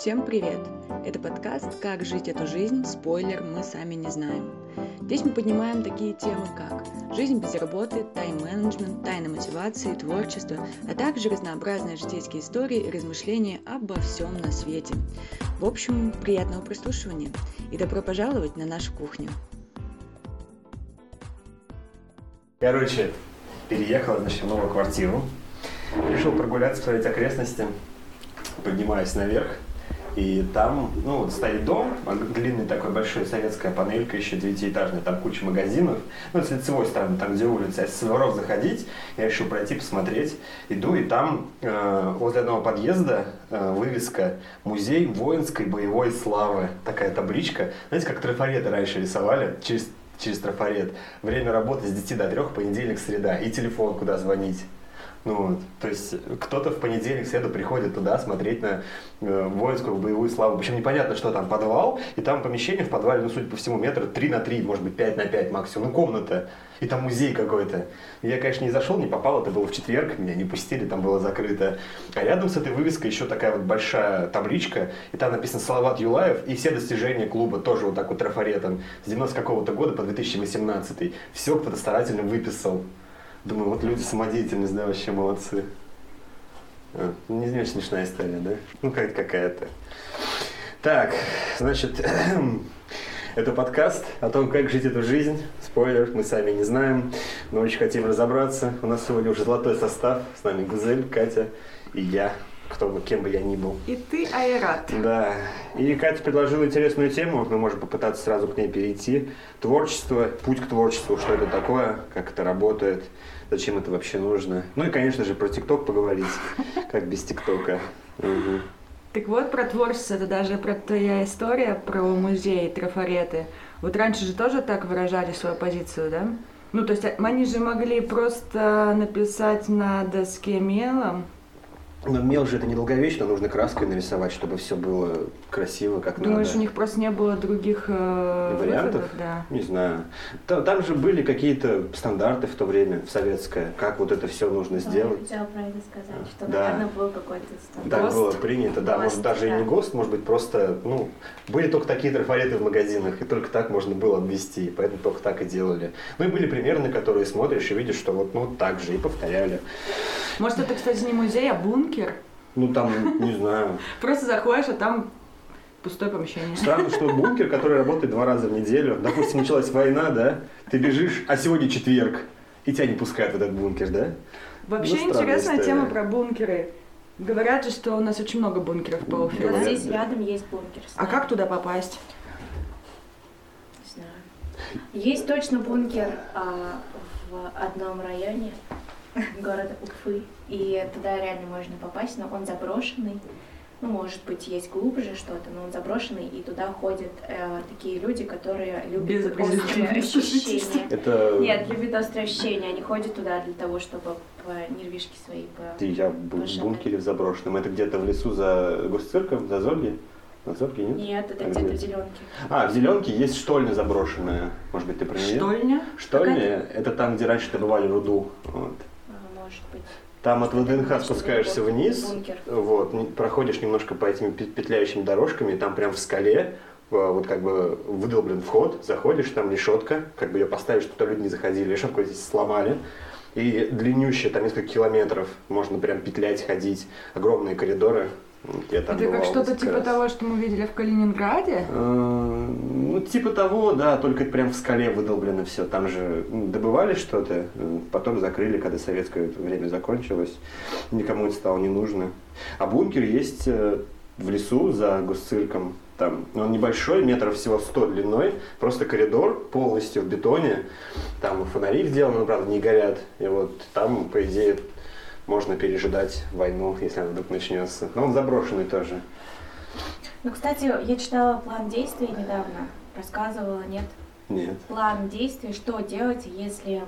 Всем привет! Это подкаст «Как жить эту жизнь?» Спойлер, мы сами не знаем. Здесь мы поднимаем такие темы, как жизнь без работы, тайм-менеджмент, тайна мотивации, творчество, а также разнообразные житейские истории и размышления обо всем на свете. В общем, приятного прослушивания и добро пожаловать на нашу кухню. Короче, переехал, значит, в новую квартиру. Решил прогуляться, посмотреть окрестности. Поднимаюсь наверх. И там, ну, вот стоит дом, длинный такой большой, советская панелька, еще девятиэтажная, там куча магазинов. Ну, с лицевой стороны, там, где улица. Если с воров заходить, я решил пройти, посмотреть. Иду, и там э, возле одного подъезда э, вывеска «Музей воинской боевой славы». Такая табличка. Знаете, как трафареты раньше рисовали через, через трафарет. Время работы с 10 до 3, понедельник, среда. И телефон, куда звонить. Ну вот, то есть кто-то в понедельник, среду приходит туда смотреть на э, воинскую боевую славу. Причем непонятно, что там подвал, и там помещение в подвале, ну, судя по всему, метра 3 на 3, может быть, 5 на 5 максимум, ну, комната. И там музей какой-то. Я, конечно, не зашел, не попал, это было в четверг, меня не пустили, там было закрыто. А рядом с этой вывеской еще такая вот большая табличка, и там написано Салават Юлаев, и все достижения клуба тоже вот так вот трафаретом с 90 какого-то года по 2018. Все кто-то старательно выписал. Думаю, вот люди самодеятельность, да, вообще молодцы. А, не, очень смешная история, да? Ну, как какая-то. Так, значит, это подкаст о том, как жить эту жизнь. Спойлер, мы сами не знаем, но очень хотим разобраться. У нас сегодня уже золотой состав. С нами Гузель, Катя и я, кто бы, кем бы я ни был. И ты, Айрат. Да. И Катя предложила интересную тему, мы можем попытаться сразу к ней перейти. Творчество, путь к творчеству, что это такое, как это работает зачем это вообще нужно. Ну и, конечно же, про ТикТок поговорить, как без ТикТока. Угу. Так вот, про творчество, это даже про твоя история, про музей, трафареты. Вот раньше же тоже так выражали свою позицию, да? Ну, то есть они же могли просто написать на доске мелом, но мел же это недолговечно, нужно краской нарисовать, чтобы все было красиво, как Думаешь, надо. у них просто не было других э, вариантов? Выходов, да. Не знаю. Там, там же были какие-то стандарты в то время, в советское, как вот это все нужно сделать. Я хотела про это сказать, что, да. наверное, был какой-то стандарт. Так ГОСТ. было принято, да, ГОСТ, может даже да. и не ГОСТ, может быть просто, ну, были только такие трафареты в магазинах, и только так можно было обвести, поэтому только так и делали. Ну и были примеры, на которые смотришь и видишь, что вот ну так же, и повторяли. Может, это, кстати, не музей, а бункер? Ну там, не знаю. Просто заходишь, а там пустое помещение. Странно, что бункер, который работает два раза в неделю, допустим, началась война, да, ты бежишь, а сегодня четверг, и тебя не пускают в этот бункер, да? Вообще Ну, интересная история. тема про бункеры. Говорят же, что у нас очень много бункеров по Вот Уфе. Здесь да. рядом есть бункер. А как туда попасть? Не знаю. Есть точно бункер а, в одном районе города Уфы, и туда реально можно попасть, но он заброшенный. Ну, может быть, есть глубже что-то, но он заброшенный, и туда ходят э, такие люди, которые любят Без острые ощущения. Это... Нет, любят острые ощущения. Они ходят туда для того, чтобы по нервишки свои по... Я был в бункере в заброшенном. Это где-то в лесу за госцирком, за Зорги? На Зорге, нет? Нет, это А где-то где? в зеленке. А, в Зеленке есть штольня заброшенная. Может быть, ты про нее? Штольня? Штольня – это там, где раньше добывали руду. Вот. Может быть. Там от ВДНХ спускаешься вниз, Бункер. вот, проходишь немножко по этим пе- петляющими дорожками, и там прям в скале, э, вот как бы выдолблен вход, заходишь, там решетка, как бы ее поставишь, чтобы люди не заходили, решетку здесь сломали, и длиннющая, там несколько километров, можно прям петлять, ходить, огромные коридоры. Я там Это как что-то типа раз. того, что мы видели в Калининграде? Э, Ну, типа того, да, только прям в скале выдолблено все. Там же добывали что-то, э, потом закрыли, когда советское время закончилось. Никому это стало не нужно. А бункер есть э, в лесу за госцирком. Там, он небольшой, метров всего 100 длиной, просто коридор полностью в бетоне. Там фонари сделаны, правда, не горят. И вот там, по идее, можно пережидать войну, если она вдруг начнется. Но он заброшенный тоже. Ну, кстати, я читала план действий недавно. Рассказывала, нет? Нет. План действий, что делать, если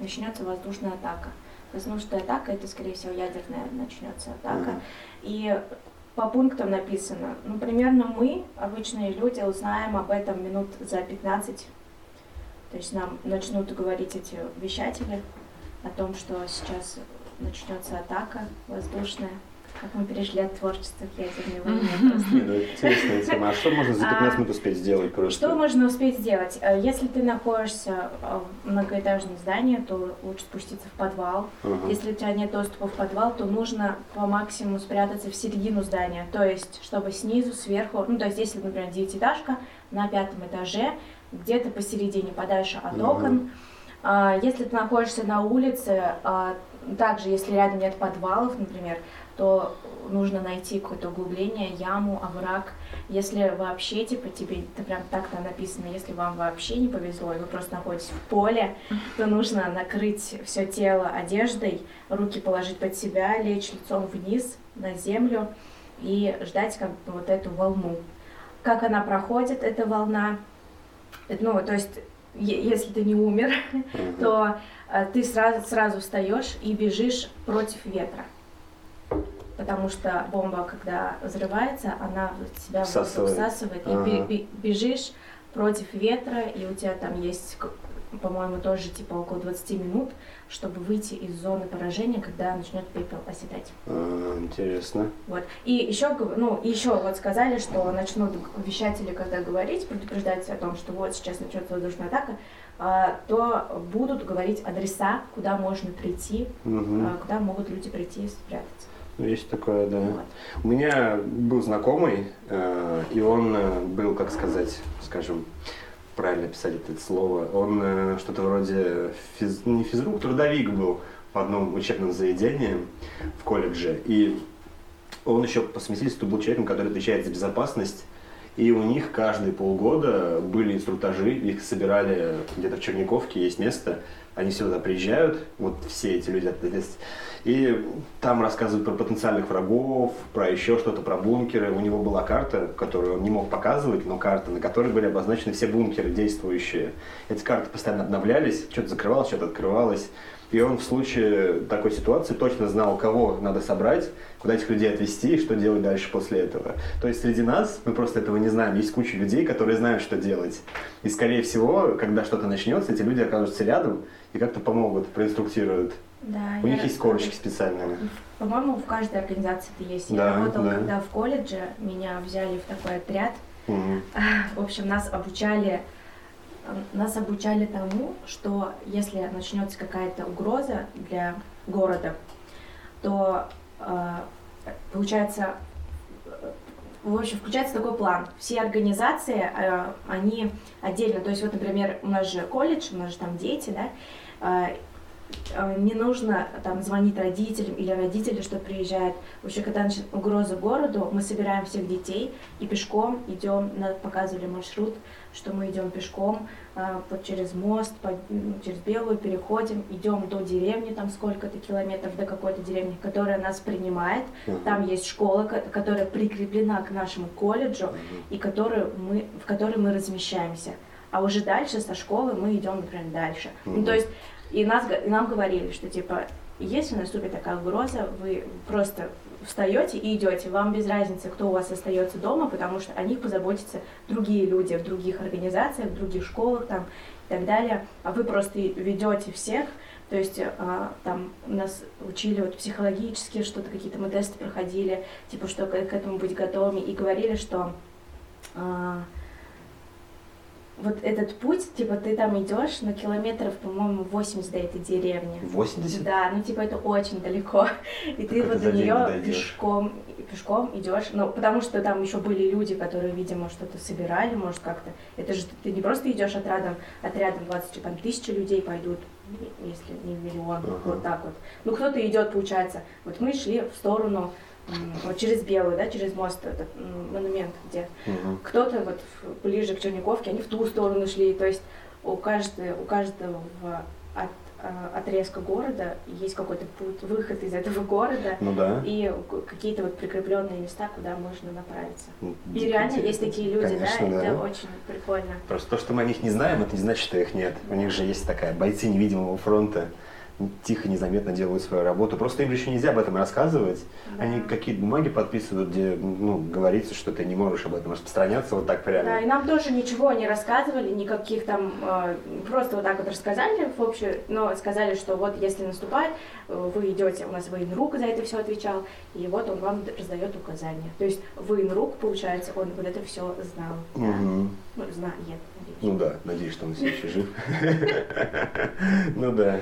начнется воздушная атака. Воздушная атака, это, скорее всего, ядерная начнется атака. Мгм. И по пунктам написано, ну, примерно мы, обычные люди, узнаем об этом минут за 15. То есть нам начнут говорить эти вещатели о том, что сейчас начнется атака воздушная. как мы перешли от творчества к ядерной войне. Ну, интересная тема. А что можно за 15 минут успеть сделать просто? Что можно успеть сделать? Э, если ты находишься в многоэтажном здании, то лучше спуститься в подвал. Если у тебя нет доступа в подвал, то нужно по максимуму спрятаться в середину здания. То есть, чтобы снизу, сверху, ну, то есть, если, например, девятиэтажка на пятом этаже, где-то посередине, подальше от окон. А, если ты находишься на улице, а, также если рядом нет подвалов, например, то нужно найти какое-то углубление, яму, овраг. Если вообще, типа, тебе это прям так-то написано, если вам вообще не повезло, и вы просто находитесь в поле, то нужно накрыть все тело одеждой, руки положить под себя, лечь лицом вниз на землю и ждать как бы вот эту волну. Как она проходит, эта волна, ну, то есть, если ты не умер, то ты сразу, сразу встаешь и бежишь против ветра потому что бомба, когда взрывается, она себя всасывает, всасывает ага. и бежишь против ветра, и у тебя там есть, по-моему, тоже типа около 20 минут, чтобы выйти из зоны поражения, когда начнет пепел оседать. А, интересно. Вот. И еще, ну, еще вот сказали, что начнут вещатели, когда говорить, предупреждать о том, что вот сейчас начнется воздушная атака, а, то будут говорить адреса, куда можно прийти, угу. куда могут люди прийти и спрятаться. Ну, есть такое, да. У меня был знакомый, э, и он э, был, как сказать, скажем, правильно писать это слово, он э, что-то вроде физ, ну, не физрук, трудовик был в одном учебном заведении в колледже. И он еще по совместительству был человеком, который отвечает за безопасность. И у них каждые полгода были инструктажи, их собирали где-то в Черниковке, есть место, они сюда приезжают, вот все эти люди ответственные и там рассказывают про потенциальных врагов, про еще что-то, про бункеры. У него была карта, которую он не мог показывать, но карта, на которой были обозначены все бункеры действующие. Эти карты постоянно обновлялись, что-то закрывалось, что-то открывалось. И он в случае такой ситуации точно знал, кого надо собрать, куда этих людей отвезти и что делать дальше после этого. То есть среди нас, мы просто этого не знаем, есть куча людей, которые знают, что делать. И скорее всего, когда что-то начнется, эти люди окажутся рядом и как-то помогут, проинструктируют. Да, У них есть корочки специальные. По-моему, в каждой организации это есть. Я да, работала, да. когда в колледже, меня взяли в такой отряд. Угу. В общем, нас обучали нас обучали тому, что если начнется какая-то угроза для города, то э, получается, в общем, включается такой план. Все организации, э, они отдельно, то есть вот, например, у нас же колледж, у нас же там дети, да, э, Э, не нужно там звонить родителям или родители, что приезжают. Вообще, когда угроза городу, мы собираем всех детей и пешком идем, показывали маршрут, что мы идем пешком э, под, через мост, под, через Белую, переходим, идем до деревни, там сколько-то километров до какой-то деревни, которая нас принимает. Uh-huh. Там есть школа, которая прикреплена к нашему колледжу uh-huh. и которую мы, в которой мы размещаемся. А уже дальше со школы мы идем, например, дальше. Uh-huh. Ну, то есть и, нас, нам говорили, что типа, если наступит такая угроза, вы просто встаете и идете. Вам без разницы, кто у вас остается дома, потому что о них позаботятся другие люди в других организациях, в других школах там и так далее. А вы просто ведете всех. То есть а, там нас учили вот психологически, что-то какие-то мы тесты проходили, типа что к, к этому быть готовыми, и говорили, что а, вот этот путь, типа, ты там идешь на километров, по-моему, 80 до этой деревни. 80? Да, ну типа это очень далеко. И ты вот до нее пешком, пешком идешь. Ну, потому что там еще были люди, которые, видимо, что-то собирали, может, как-то. Это же ты не просто идешь отрядом, отрядом 20, там, тысячи людей пойдут, если не миллион, uh-huh. вот так вот. Ну, кто-то идет, получается. Вот мы шли в сторону вот через Белую, да, через мост этот монумент, где угу. кто-то вот ближе к Черниковке, они в ту сторону шли, то есть у каждого, у каждого от, а, отрезка города есть какой-то путь, выход из этого города ну, да. и какие-то вот прикрепленные места, куда можно направиться. И реально есть такие люди, Конечно, да, да, это очень прикольно. Просто то, что мы о них не знаем, это не значит, что их нет. У них же есть такая бойцы невидимого фронта тихо, незаметно делают свою работу. Просто им еще нельзя об этом рассказывать. Да. Они какие-то бумаги подписывают, где ну, говорится, что ты не можешь об этом распространяться вот так прямо. Да, и нам тоже ничего не рассказывали, никаких там, э, просто вот так вот рассказали в общем, но сказали, что вот если наступает, э, вы идете, у нас военрук за это все отвечал, и вот он вам раздает указания. То есть военрук, получается, он вот это все знал. да. Мгм. Ну, знает, надеюсь. Ну да, надеюсь, что он все еще жив. Ну да.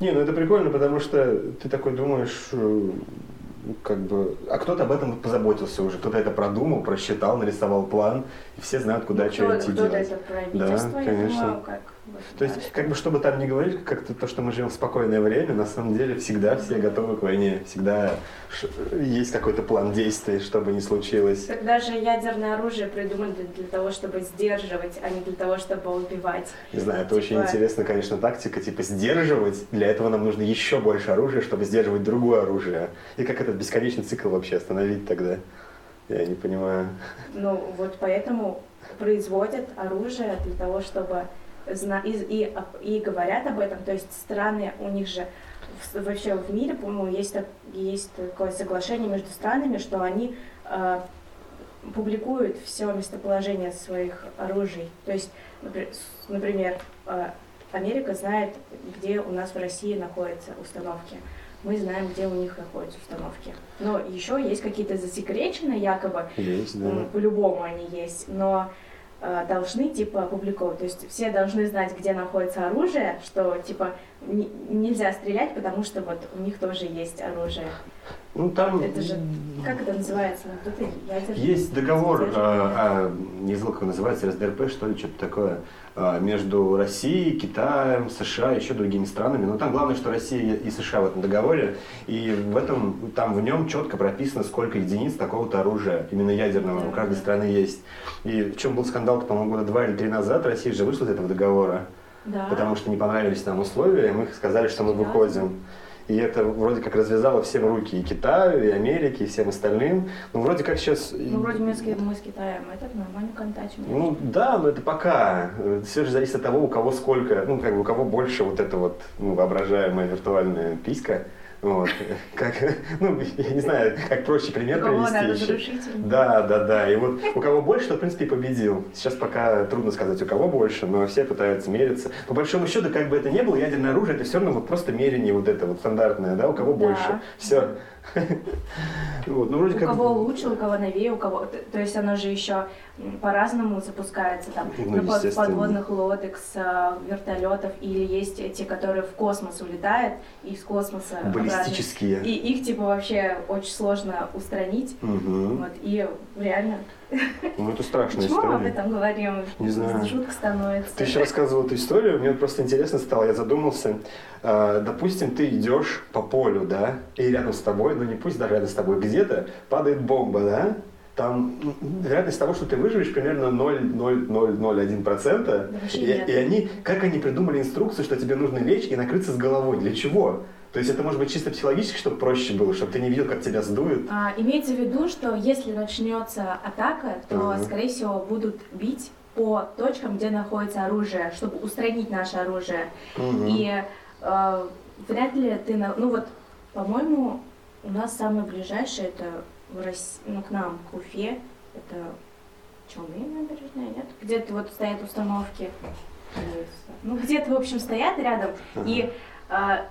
Не, ну это прикольно, потому что ты такой думаешь, э, как бы, а кто-то об этом позаботился уже, кто-то это продумал, просчитал, нарисовал план, и все знают, куда Ну, что кто- идти кто-то делать. это правительство, я конечно. думаю, как То есть, как бы, чтобы там не говорить, как-то то, что мы живем в спокойное время, на самом деле всегда все готовы к войне, всегда есть какой-то план действий, чтобы не случилось. Так даже ядерное оружие придумали для, для того, чтобы сдерживать, а не для того, чтобы убивать. Не знаю, это очень Типа- интересная, конечно, тактика, типа сдерживать. Для этого нам нужно еще больше оружия, чтобы сдерживать другое оружие. И как этот бесконечный цикл вообще остановить тогда? Я не понимаю. Ну, вот поэтому производят оружие для того, чтобы зна- и, и, и говорят об этом. То есть страны, у них же вообще в мире, по-моему, есть, так- есть такое соглашение между странами, что они э, публикуют все местоположение своих оружий. То есть, например, э, Америка знает, где у нас в России находятся установки. Мы знаем, где у них находятся установки. Но еще есть какие-то засекреченные якобы Есть, да. По-любому они есть, но должны типа опубликовать. То есть все должны знать, где находится оружие, что типа не- нельзя стрелять, потому что вот у них тоже есть оружие. Ну, там Это же как это называется? Есть договор, а, а, не знаю, как он называется, РСДРП, что ли, что-то такое, а, между Россией, Китаем, США, еще другими странами. Но там главное, что Россия и США в этом договоре, и в этом, там в нем четко прописано, сколько единиц такого-то оружия, именно ядерного, у каждой страны есть. И в чем был скандал, по-моему, года два или три назад, Россия же вышла из этого договора. Да. потому что не понравились нам условия, и мы сказали, что мы Серьезно? выходим. И это вроде как развязало всем руки и Китаю, и Америке, и всем остальным. Ну, вроде как сейчас... Ну, вроде мы с, мы с Китаем этот нормально контактим. Ну да, но это пока. Все же зависит от того, у кого сколько, ну как бы у кого больше вот эта вот ну, воображаемая виртуальная писька. Вот. Как, ну, я не знаю, как проще пример У кого привести. еще. Да, да, да. И вот у кого больше, тот, в принципе, и победил. Сейчас пока трудно сказать, у кого больше, но все пытаются мериться. По большому счету, как бы это ни было, ядерное оружие это все равно вот просто мерение вот это вот стандартное, да, у кого Да. больше. Все. Вот, ну, вроде У как... кого лучше, у кого новее, у кого... То есть оно же еще по-разному запускается, там, Ну, на подводных лодок, с а, вертолетов, или есть те, которые в космос улетают, и из космоса обратно. Баллистические. И их, типа, вообще очень сложно устранить. Мгм. Вот, и реально... Ну, это страшная Почему мы об история. этом говорим? Не знаю. Жутко становится. Ты еще рассказывал эту историю, мне просто интересно стало, я задумался. А, допустим, ты идешь по полю, да, и рядом с тобой, ну не пусть даже рядом с тобой, где-то падает бомба, да, там вероятность того, что ты выживешь, примерно 0,0001%. Да И, нет. и они, как они придумали инструкцию, что тебе нужно лечь и накрыться с головой? Для чего? То есть это может быть чисто психологически, чтобы проще было, чтобы ты не видел, как тебя сдует. А, имеется в виду, что если начнется атака, то, Ага. скорее всего, будут бить по точкам, где находится оружие, чтобы устранить наше оружие. Мгм. И э, вряд ли ты, на- ну вот, по-моему, у нас самое ближайшее это в Рос- ну, к нам, к Уфе, это Челны набережная, нет? Где-то вот стоят установки, ну где-то, в общем, стоят рядом, и а, он-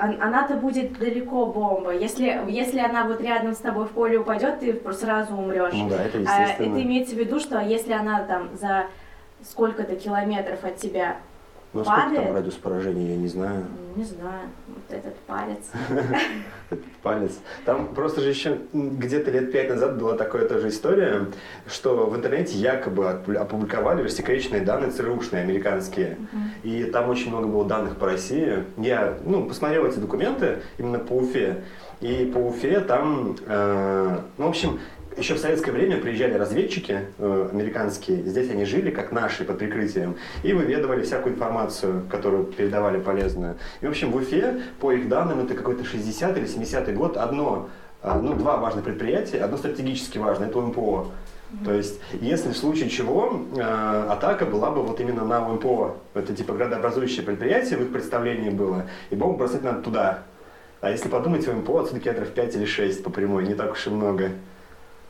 она-то будет далеко бомба. Если, если она вот рядом с тобой в поле упадет, ты сразу умрешь. Ну да, это А, естественно. это имеется в виду, что если она там за сколько-то километров от тебя, Ну сколько там падает. радиус поражения, я не знаю. ну, не знаю, этот палец. Палец. Там просто же еще где-то лет пять назад была такая тоже история, что в интернете якобы опубликовали рассекреченные данные ЦРУшные американские. И там очень много было данных по России. Я ну, посмотрел эти документы именно по Уфе. И по Уфе там, э, ну, в общем, еще в советское время приезжали разведчики э, американские, здесь они жили, как наши, под прикрытием, и выведывали всякую информацию, которую передавали полезную. И, в общем, в Уфе, по их данным, это какой-то 60 или 70 год, одно а, ну, два важных предприятия. Одно стратегически важное, это МПО. То есть, если в случае чего, э, атака была бы вот именно на МПО. Это типа градообразующее предприятие, в их представлении было. И бомбу бросать надо туда. А если подумать, МПО отсюда километров 5 или 6 по прямой, не так уж и много.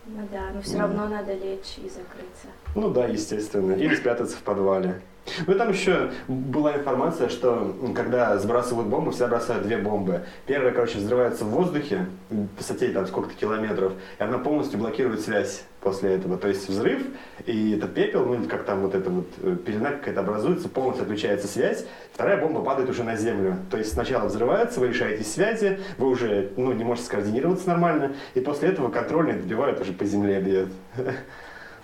Ну да, но все равно надо лечь и закрыться. Ну да, естественно. Или спрятаться в подвале. Ну там еще была информация, что когда сбрасывают бомбу, всегда бросают две бомбы. Первая, короче, взрывается в воздухе, в высоте там сколько-то километров, и она полностью блокирует связь после этого. То есть взрыв, и этот пепел, ну как там вот эта вот э, пелена какая-то образуется, полностью отключается связь. Вторая бомба падает уже на землю. То есть сначала взрывается, вы решаете связи, вы уже ну, не можете скоординироваться нормально, и после этого контрольные добивают уже по земле бьет.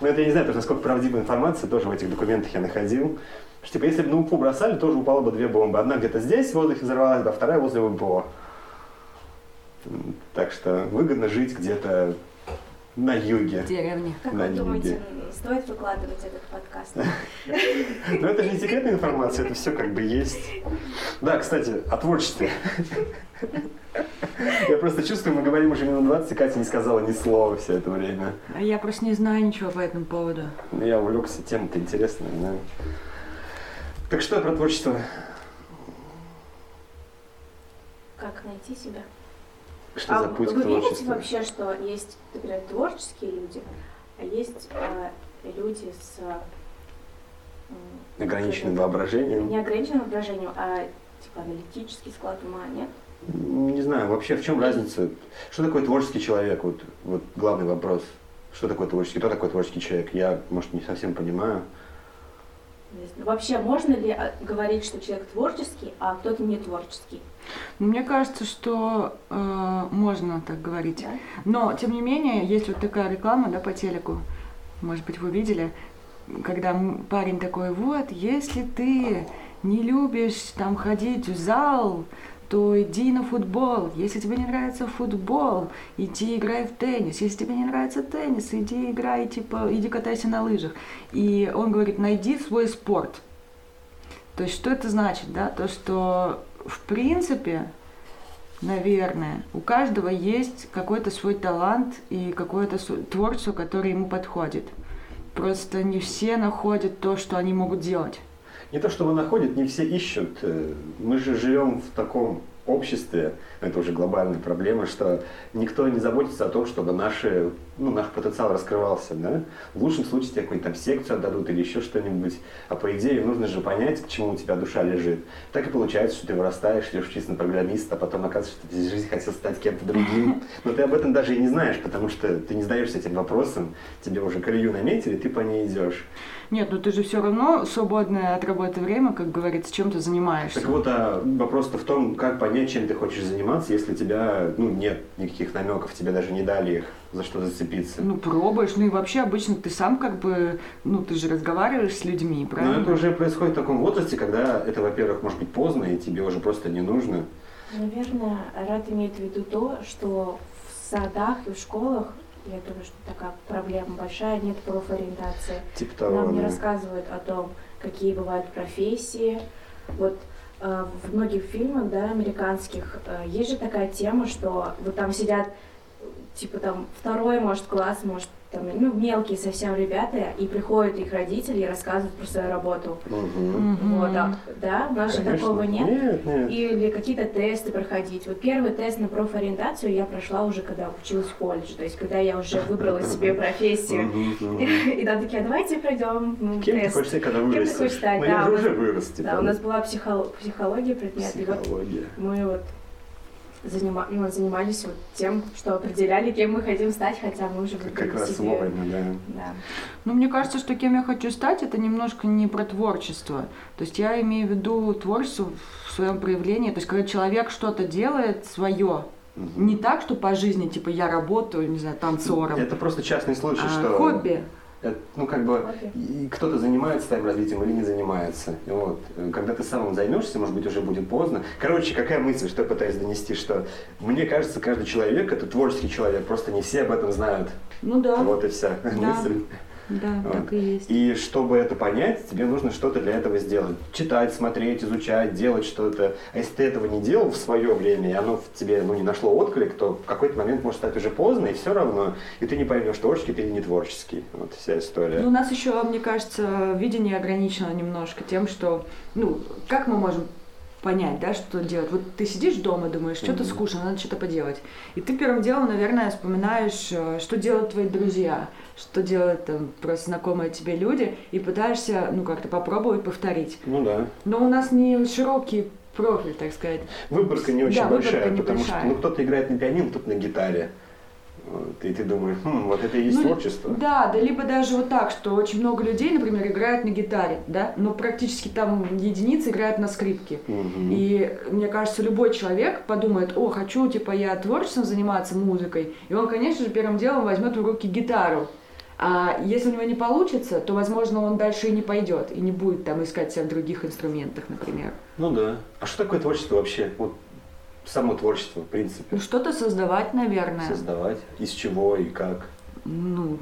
Ну, это я не знаю, тоже, насколько правдивая информация, тоже в этих документах я находил. Что, типа, если бы на УПУ бросали, тоже упало бы две бомбы. Одна где-то здесь в воздухе взорвалась, а вторая возле УПО. Так что выгодно жить где-то на юге. В деревне. Как На вы думаете, юге. стоит выкладывать этот подкаст? Но это же не секретная информация, это все как бы есть. Да, кстати, о творчестве. Я просто чувствую, мы говорим уже минут 20, и Катя не сказала ни слова все это время. А я просто не знаю ничего по этому поводу. Я увлекся, тема-то интересная, да. Так что про творчество? Как найти себя? Что а за путь вы к верите творчеству? вообще, что есть, например, творческие люди, а есть э, люди с Ограниченным это, воображением? не ограниченным воображением, а типа аналитический склад ума, нет? Не знаю, вообще в чем разница? Что такое творческий человек? Вот, вот главный вопрос. Что такое творческий? Кто такой творческий человек? Я, может, не совсем понимаю. Вообще можно ли а, говорить, что человек творческий, а кто-то не творческий? Ну, Мне кажется, что э, можно так говорить. Да? Но, тем не менее, есть вот такая реклама, да, по телеку, может быть, вы видели, когда парень такой, вот, если ты не любишь там ходить в зал, то иди на футбол. Если тебе не нравится футбол, иди играй в теннис. Если тебе не нравится теннис, иди играй, типа, иди катайся на лыжах. И он говорит, найди свой спорт. То есть, что это значит, да? То, что, в принципе, наверное, у каждого есть какой-то свой талант и какое-то творчество, которое ему подходит. Просто не все находят то, что они могут делать. Не то, что вы находят, не все ищут. Э, Мы же живем в таком обществе, это уже глобальная проблема, что никто не заботится о том, чтобы наши, ну, наш потенциал раскрывался. Да? В лучшем случае тебе какую-нибудь там секцию отдадут или еще что-нибудь. А по идее нужно же понять, к чему у тебя душа лежит. Так и получается, что ты вырастаешь, идешь учиться на программиста, а потом оказывается, что ты в жизни хотел стать кем-то другим. Но ты об этом даже и не знаешь, потому что ты не задаешься этим вопросом, тебе уже колею наметили, ты по ней идешь. Нет, ну ты же все равно свободное от работы время, как говорится, чем ты занимаешься. Так вот, а вопрос-то в том, как понять, чем ты хочешь заниматься, если у тебя ну, нет никаких намеков, тебе даже не дали их, за что зацепиться. Ну, пробуешь. Ну и вообще обычно ты сам как бы, ну, ты же разговариваешь с людьми, правильно? Но это уже происходит в таком возрасте, когда это, во-первых, может быть поздно, и тебе уже просто не нужно. Наверное, Рад имеет в виду то, что в садах и в школах, я думаю, что такая проблема большая, нет профориентации. Типа того. Нам не да. рассказывают о том, какие бывают профессии. Вот э, в многих фильмах, да, американских, э, есть же такая тема, что вот там сидят, типа там второй, может, класс, может, там, ну, мелкие совсем ребята, и приходят их родители и рассказывают про свою работу. Мгм. Вот, а, да, у нас же такого нет. Нет, нет. Или какие-то тесты проходить. Вот первый тест на профориентацию я прошла уже, когда училась в колледже, то есть когда я уже выбрала себе профессию. И там такие, давайте пройдем м, Кем ты тест. хочешь стать, когда Кем ты вырастешь? хочешь стать, да, уже вырос, типа. Да, у нас была психо- психология предмет, Психология. мы вот занима- ну, занимались вот тем, что определяли, кем мы хотим стать, хотя мы уже выбрали как раз себе. вовремя, да. Да. Ну, мне кажется, что кем я хочу стать, это немножко не про творчество. То есть я имею в виду творчество в своем проявлении. То есть когда человек что-то делает свое, не так, что по жизни, типа я работаю, не знаю, танцором, Это просто частный случай, а что... хобби. Это, ну, как бы, кто-то занимается твоим развитием или не занимается. Вот. Э, Когда ты самым займешься, может быть, уже будет поздно. Короче, какая мысль, что я пытаюсь донести, что мне кажется, каждый человек это творческий человек, просто не все об этом знают. Ну да. Вот и вся Да. мысль. Да, вот. так и есть. И чтобы это понять, тебе нужно что-то для этого сделать. Читать, смотреть, изучать, делать что-то. А если ты этого не делал в свое время, и оно в тебе ну, не нашло отклик, то в какой-то момент может стать уже поздно, и все равно, и ты не поймешь, творческий ты или не творческий. Вот вся история. Ну, у нас еще, мне кажется, видение ограничено немножко тем, что, ну, как мы можем понять, да, что делать. Вот ты сидишь дома, думаешь, что-то mm-hmm. скучно, надо что-то поделать. И ты первым делом, наверное, вспоминаешь, э, что делают твои друзья, что делают там просто знакомые тебе люди, и пытаешься, ну, как-то попробовать повторить. Ну да. Но у нас не широкий профиль, так сказать. Выборка не очень да, большая, потому что ну, кто-то играет на пианино, кто-то на гитаре. Вот, и ты думаешь, хм, вот это и есть ну, творчество. Да, да, либо даже вот так, что очень много людей, например, играют на гитаре, да, но практически там единицы играют на скрипке. Угу. И мне кажется, любой человек подумает, о, хочу, типа, я творчеством заниматься музыкой, и он, конечно же, первым делом возьмет в руки гитару. А если у него не получится, то, возможно, он дальше и не пойдет, и не будет там искать себя в других инструментах, например. Ну да. А что такое творчество вообще? Вот само творчество, в принципе. Ну, что-то создавать, наверное. Создавать. Из чего и как? Ну,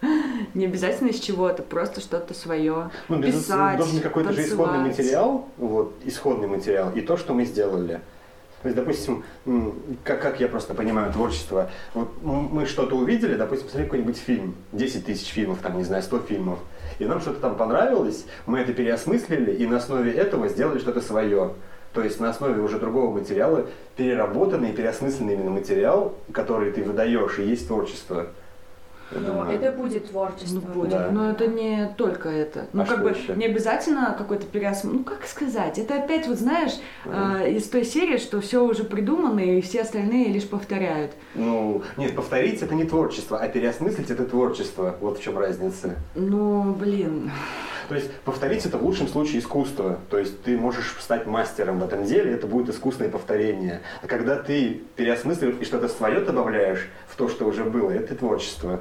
не обязательно из чего-то, просто что-то свое. Ну, Писать, должен какой-то же исходный материал, вот, исходный материал, и то, что мы сделали. То есть, допустим, как, как я просто понимаю творчество, вот мы что-то увидели, допустим, посмотри какой-нибудь фильм, 10 тысяч фильмов, там, не знаю, 100 фильмов, и нам что-то там понравилось, мы это переосмыслили, и на основе этого сделали что-то свое. То есть на основе уже другого материала переработанный, переосмысленный именно материал, который ты выдаешь, и есть творчество. Но это будет творчество. Ну, будет. Да. Но это не только это. Ну, а как бы еще? не обязательно какой-то переосмысл. Ну, как сказать? Это опять, вот знаешь, mm. э, из той серии, что все уже придумано, и все остальные лишь повторяют. Ну, нет, повторить это не творчество, а переосмыслить это творчество. Вот в чем разница. Ну, блин. То есть повторить это в лучшем случае искусство. То есть ты можешь стать мастером в этом деле, это будет искусственное повторение. А когда ты переосмысливаешь и что-то свое добавляешь в то, что уже было, это творчество.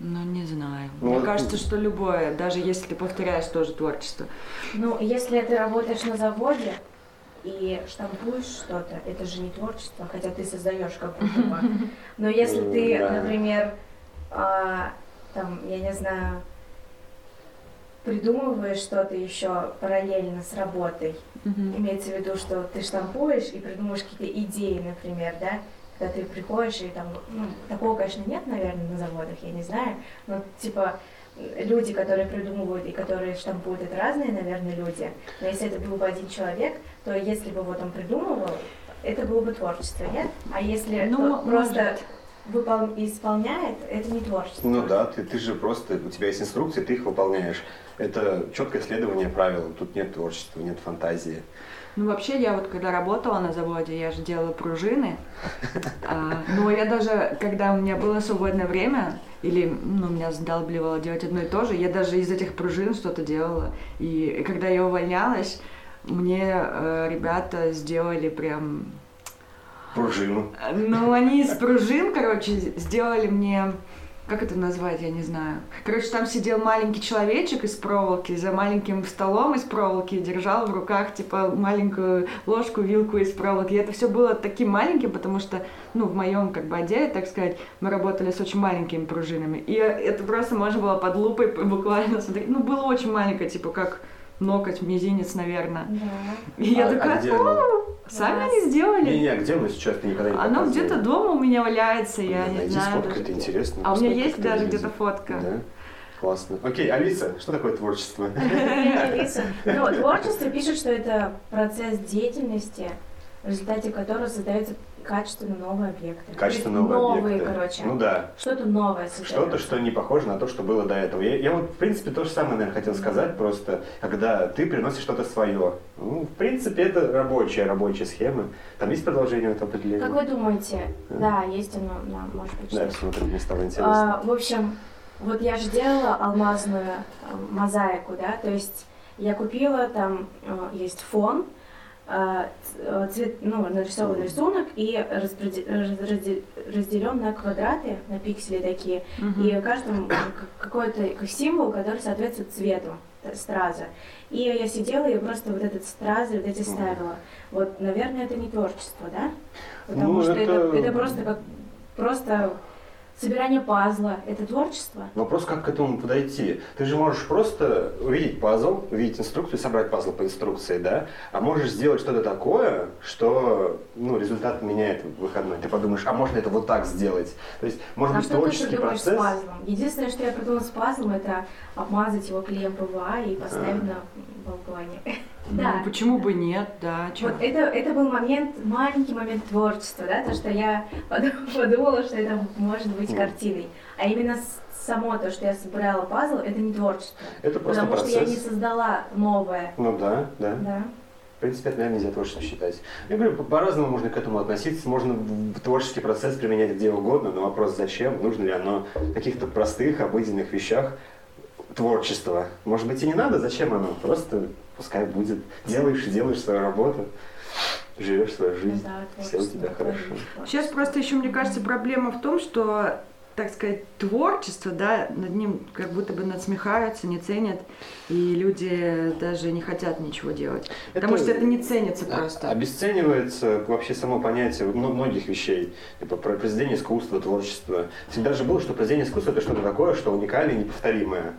Ну, не знаю. Ну, Мне кажется, что любое, даже если ты повторяешь, тоже творчество. Ну, если ты работаешь на заводе и штампуешь что-то, это же не творчество, хотя ты создаешь какую-то. Но если ты, например, а, там, я не знаю, придумываешь что-то еще параллельно с работой. Mm-hmm. Имеется в виду, что ты штампуешь и придумываешь какие-то идеи, например, да, когда ты приходишь и там, ну, такого, конечно, нет, наверное, на заводах, я не знаю, но типа люди, которые придумывают и которые штампуют, это разные, наверное, люди. Но если это был бы один человек, то если бы вот он придумывал, это было бы творчество, нет? А если ну, просто выпол... исполняет, это не творчество. Ну да, ты, ты же просто, у тебя есть инструкции, ты их выполняешь. Это четкое следование правилам, тут нет творчества, нет фантазии. Ну, вообще, я вот когда работала на заводе, я же делала пружины. А, но я даже, когда у меня было свободное время, или ну, меня задалбливало делать одно и то же, я даже из этих пружин что-то делала. И когда я увольнялась, мне э, ребята сделали прям Пружину. Ну, они из пружин, короче, сделали мне как это назвать, я не знаю. Короче, там сидел маленький человечек из проволоки, за маленьким столом из проволоки, держал в руках, типа, маленькую ложку, вилку из проволоки. И это все было таким маленьким, потому что, ну, в моем, как бы, отделе, так сказать, мы работали с очень маленькими пружинами. И это просто можно было под лупой буквально смотреть. Ну, было очень маленькое, типа, как ноготь, мизинец, наверное. Да. И я а, такая, а где сами они сделали. Не, не, а где мы сейчас ты никогда не Оно где-то дома у меня валяется, я не знаю. фотка, это интересно. А у меня есть даже где-то фотка. Да? Классно. Окей, Алиса, что такое творчество? Алиса. Ну, творчество пишет, что это процесс деятельности, в результате которого создается качественно новые объекты. Качественно новые, новые объекты. короче. Ну да. Что-то новое Что-то, что не похоже на то, что было до этого. Я, я вот, в принципе, то же самое, наверное, хотел сказать, просто, когда ты приносишь что-то свое. Ну, в принципе, это рабочая, рабочая схема. Там есть продолжение этого определения? Как вы думаете? Да, да есть оно, да, может быть. Да, посмотрим, мне стало интересно. А, в общем, вот я же делала алмазную э, мозаику, да, то есть я купила, там э, есть фон, а, цвет, ну, нарисован рисунок и разделен на квадраты, на пиксели такие. Угу. И в каждом какой-то символ, который соответствует цвету страза. И я сидела и просто вот этот стразы вот эти ставила. Вот, наверное, это не творчество, да? Потому ну, что это... Это, это просто как просто собирание пазла – это творчество? Вопрос, как к этому подойти. Ты же можешь просто увидеть пазл, увидеть инструкцию, собрать пазл по инструкции, да? А можешь сделать что-то такое, что ну, результат меняет выходной. Ты подумаешь, а можно это вот так сделать? То есть, может а быть, творческий ты процесс... с пазлом? Единственное, что я придумала с пазлом, это обмазать его клеем ПВА и поставить а. на балконе. Ну, да. почему бы нет, да. Чё? Вот это, это был момент, маленький момент творчества, да, то, что я подумала, что это может быть картиной. А именно само то, что я собирала пазл, это не творчество. Это просто Потому процесс. что я не создала новое. Ну да, да. Да. В принципе, это, наверное, нельзя творчеством считать. Я говорю, по-разному можно к этому относиться. Можно творческий процесс применять где угодно, но вопрос зачем, нужно ли оно в каких-то простых, обыденных вещах творчество. Может быть, и не надо, зачем оно? Просто пускай будет. Делаешь и делаешь свою работу, живешь свою жизнь, да, все у тебя хорошо. Сейчас просто еще, мне кажется, проблема в том, что так сказать, творчество, да, над ним как будто бы насмехаются, не ценят, и люди даже не хотят ничего делать. Это, потому что это не ценится просто. Обесценивается вообще само понятие многих вещей, типа про произведение искусства, творчество. Всегда же было, что произведение искусства это что-то такое, что уникальное и неповторимое.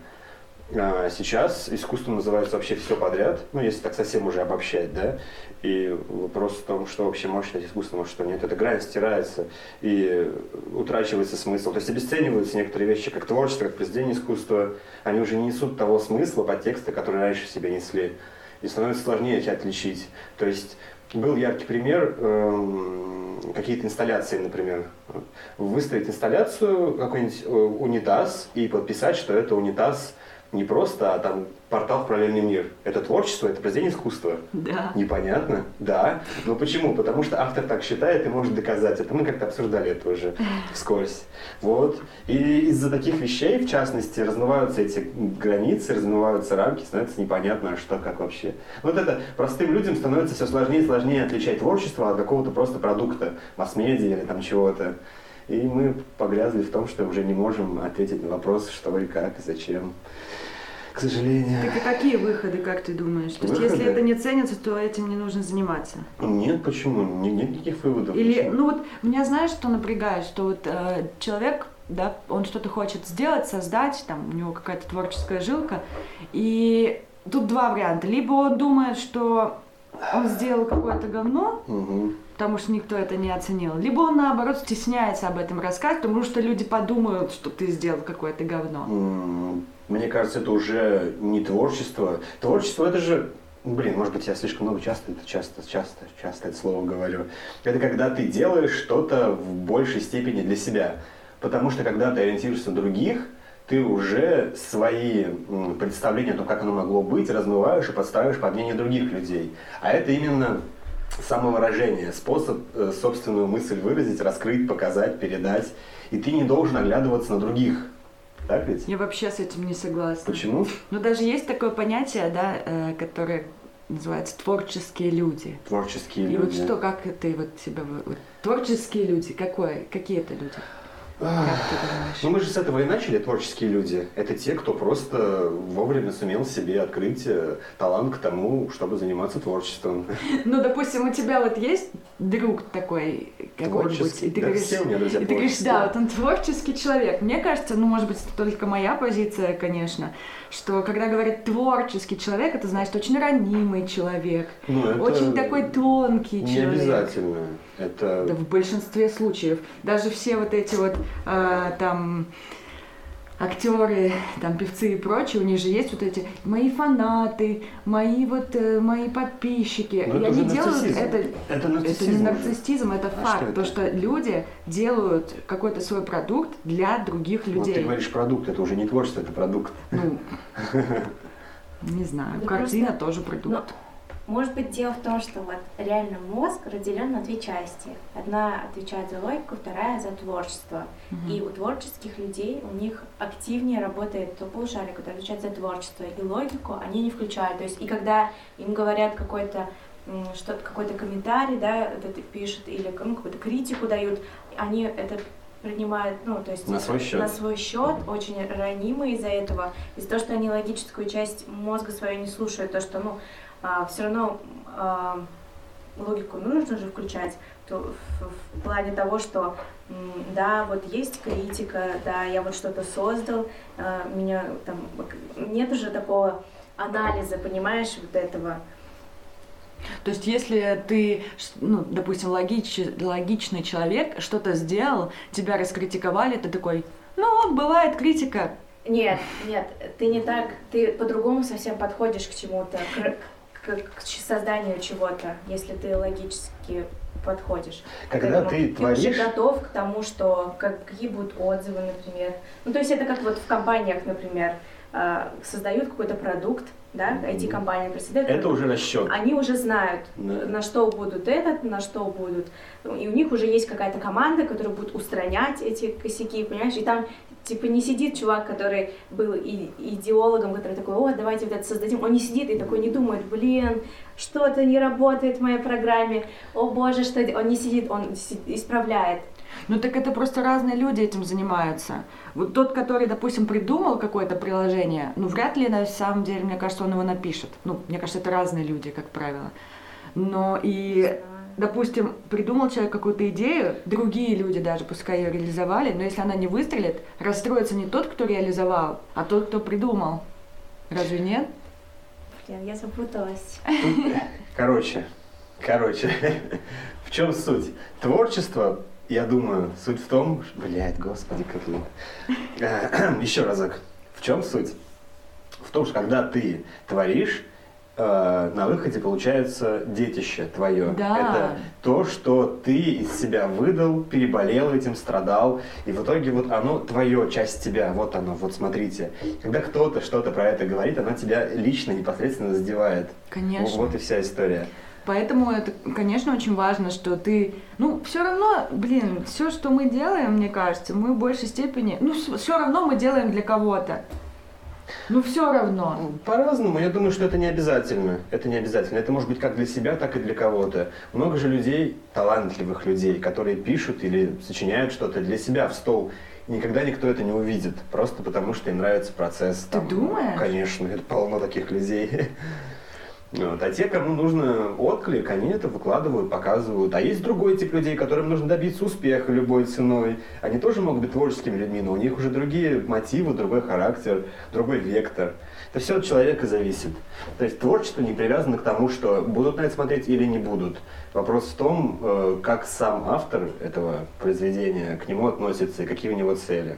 А сейчас искусством называется вообще все подряд, ну, если так совсем уже обобщать, да, и вопрос в том, что вообще может считать искусством, а что нет, эта грань стирается и утрачивается смысл. То есть обесцениваются некоторые вещи, как творчество, как произведение искусства, они уже не несут того смысла, подтекста, который раньше в себе несли, и становится сложнее отличить. То есть был яркий пример, эм, какие-то инсталляции, например. Выставить инсталляцию, какой-нибудь э, унитаз, и подписать, что это унитаз не просто, а там портал в параллельный мир. Это творчество, это произведение искусства. Да. Непонятно? Да. Но почему? Потому что автор так считает и может доказать это. Мы как-то обсуждали это уже вскользь. Вот. И из-за таких вещей, в частности, размываются эти границы, размываются рамки, становится непонятно, что как вообще. Вот это простым людям становится все сложнее и сложнее отличать творчество от какого-то просто продукта, масс-медиа или там чего-то. И мы погрязли в том, что уже не можем ответить на вопрос, что и как, и зачем. К сожалению. Так и какие выходы, как ты думаешь? То есть, если это не ценится, то этим не нужно заниматься? Нет, почему? Нет никаких выводов. Или, почему? ну вот, меня знаешь, что напрягает? Что вот э, человек, да, он что-то хочет сделать, создать, там, у него какая-то творческая жилка, и тут два варианта. Либо он думает, что он сделал какое-то говно, угу потому что никто это не оценил. Либо он, наоборот, стесняется об этом рассказать, потому что люди подумают, что ты сделал какое-то говно. Мне кажется, это уже не творчество. Творчество это же Блин, может быть, я слишком много часто, это часто, часто, часто это слово говорю. Это когда ты делаешь что-то в большей степени для себя. Потому что когда ты ориентируешься на других, ты уже свои представления о том, как оно могло быть, размываешь и подстраиваешь под мнение других людей. А это именно самовыражение, способ э, собственную мысль выразить, раскрыть, показать, передать. И ты не должен оглядываться на других. Так ведь? Я вообще с этим не согласна. Почему? Ну, даже есть такое понятие, да, э, которое называется творческие люди. Творческие И люди. И вот что, как ты вот себя... Вот, творческие люди, какое, какие это люди? Ну мы же с этого и начали, творческие люди. Это те, кто просто вовремя сумел себе открыть э, талант к тому, чтобы заниматься творчеством. Ну, допустим, у тебя вот есть друг такой какой-нибудь, и ты да говоришь, все у меня друзья и ты говоришь, да, вот он творческий человек. Мне кажется, ну, может быть, это только моя позиция, конечно, что когда говорят творческий человек, это значит очень ранимый человек, ну, очень такой тонкий не человек. Не обязательно. Это... Да в большинстве случаев. Даже все вот эти вот э, там актеры, там певцы и прочие, у них же есть вот эти мои фанаты, мои вот э, мои подписчики. Но и это они делают это. Это, Это не нарциссизм, это А факт. что это? То, что люди делают какой-то свой продукт для других Вот ты людей. говоришь продукт, это уже не творчество, это продукт. Ну, не знаю, картина просто- тоже продукт. Может быть, дело в том, что вот реально мозг разделен на две части. Одна отвечает за логику, вторая за творчество. Мгм. И у творческих людей у них активнее работает то полушарие, которое отвечает за творчество, и логику они не включают. То есть и когда им говорят какой-то что какой-то комментарий, да, это пишут или ну, какую-то критику дают, они это принимают, ну, то есть На свой счет. на свой счет, очень ранимы из-за этого, из-за того, что они логическую часть мозга свою не слушают, то, что, ну, все равно а, логику ну, нужно же включать то, в, в плане того, что да, вот есть критика, да, я вот что-то создал, э, меня там, нет уже такого анализа, понимаешь, вот этого. То есть, если ты, ну, допустим, логич, логичный человек, что-то сделал, тебя раскритиковали, ты такой, ну, вот бывает критика. Нет, нет, ты не так, ты по-другому совсем подходишь к чему-то, к, к- созданию чего-то, если ты логически подходишь. Когда Поэтому ты ты уже творишь, готов к тому, что как- какие будут отзывы, например. Ну, то есть это как вот в компаниях, например, а, создают какой-то продукт, да, IT-компания например, создает это продукт. уже расчет. Они уже знают, Да. на что будут этот, на что будут. И у них уже есть какая-то команда, которая будет устранять эти косяки, понимаешь? И там типа не сидит чувак, который был и- идеологом, который такой, о, давайте вот это создадим. Он не сидит и такой не думает, блин, что-то не работает в моей программе, о боже, что это?» Он не сидит, он исправляет. Ну так это просто разные люди этим занимаются. Вот тот, который, допустим, придумал какое-то приложение, ну вряд ли на самом деле, мне кажется, он его напишет. Ну, мне кажется, это разные люди, как правило. Но и, допустим, придумал человек какую-то идею, другие люди даже, пускай ее реализовали, но если она не выстрелит, расстроится не тот, кто реализовал, а тот, кто придумал. Разве нет? Блин, я запуталась. Короче, короче, в чем суть? Творчество, я думаю, суть в том, что, блядь, господи, как я... Еще разок. В чем суть? В том, что когда ты творишь, э, на выходе получается детище твое. Да. Это то, что ты из себя выдал, переболел этим, страдал, и в итоге вот оно твое, часть тебя, вот оно, вот смотрите. Когда кто-то что-то про это говорит, она тебя лично, непосредственно задевает. Конечно. Вот и вся история. Поэтому это, конечно, очень важно, что ты, ну, все равно, блин, все, что мы делаем, мне кажется, мы в большей степени, ну, все равно мы делаем для кого-то. Ну, все равно. По-разному. Я думаю, что это не обязательно. Это не обязательно. Это может быть как для себя, так и для кого-то. Много же людей, талантливых людей, которые пишут или сочиняют что-то для себя в стол. Никогда никто это не увидит. Просто потому, что им нравится процесс. Ты думаешь? Конечно. Это полно таких людей. Вот. А те, кому нужно отклик, они это выкладывают, показывают. А есть другой тип людей, которым нужно добиться успеха любой ценой. Они тоже могут быть творческими людьми, но у них уже другие мотивы, другой характер, другой вектор. Это все от человека зависит. То есть творчество не привязано к тому, что будут на это смотреть или не будут. Вопрос в том, э, как сам автор этого произведения к нему относится и какие у него цели.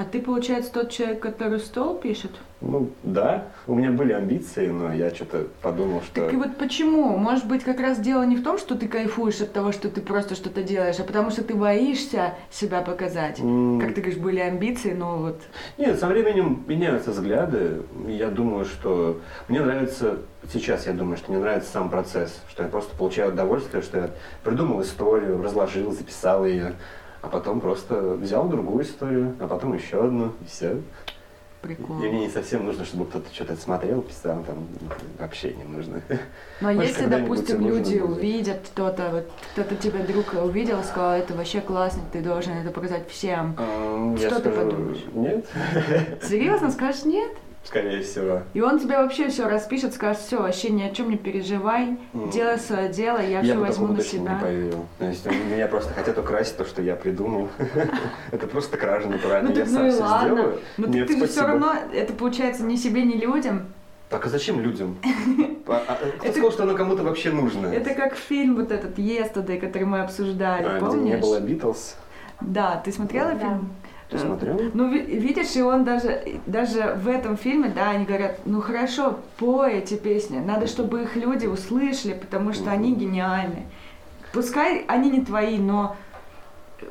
А ты, получается, тот человек, который стол пишет? Ну, да, у меня были амбиции, но я что-то подумал, что... Так и вот почему? Может быть, как раз дело не в том, что ты кайфуешь от того, что ты просто что-то делаешь, а потому что ты боишься себя показать. М, Как ты говоришь, были амбиции, но вот... Нет, со временем меняются взгляды. Я думаю, что мне нравится, сейчас я думаю, что мне нравится сам процесс, что я просто получаю удовольствие, что я придумал историю, разложил, записал ее, а потом просто взял другую историю, а потом еще одну, и все. Прикол. И мне не совсем нужно, чтобы кто-то что-то смотрел, писал, там вообще не нужно. Но Может, если, допустим, люди будет. увидят кто-то, вот кто-то тебя друг увидел, сказал, это вообще классно, ты должен это показать всем. М, Что ты скажу, подумаешь? Нет, Серьезно, скажешь нет? Скорее всего. И он тебе вообще все распишет, скажет, все, вообще ни о чем не переживай, М. делай свое дело, я, Я все возьму на точно не себя. поверил. То есть меня просто хотят украсть то, что я придумал. Это просто кража натуральная. Ну Я ну сам и все ладно. сделаю. Ну Нет, так ты же все равно, это получается ни себе, ни людям. Так а зачем людям? А- а Кто сказал, что оно кому-то вообще нужно? Это как фильм вот этот Yesterday, который мы обсуждали, А, где не помнишь? было Битлз. Да, ты смотрела Да. фильм? Ты смотрел? Ну, ви- видишь, и он даже, даже в этом фильме, да, они говорят, ну хорошо, пой эти песни, надо, чтобы их люди услышали, потому что они гениальны. Пускай они не твои, но,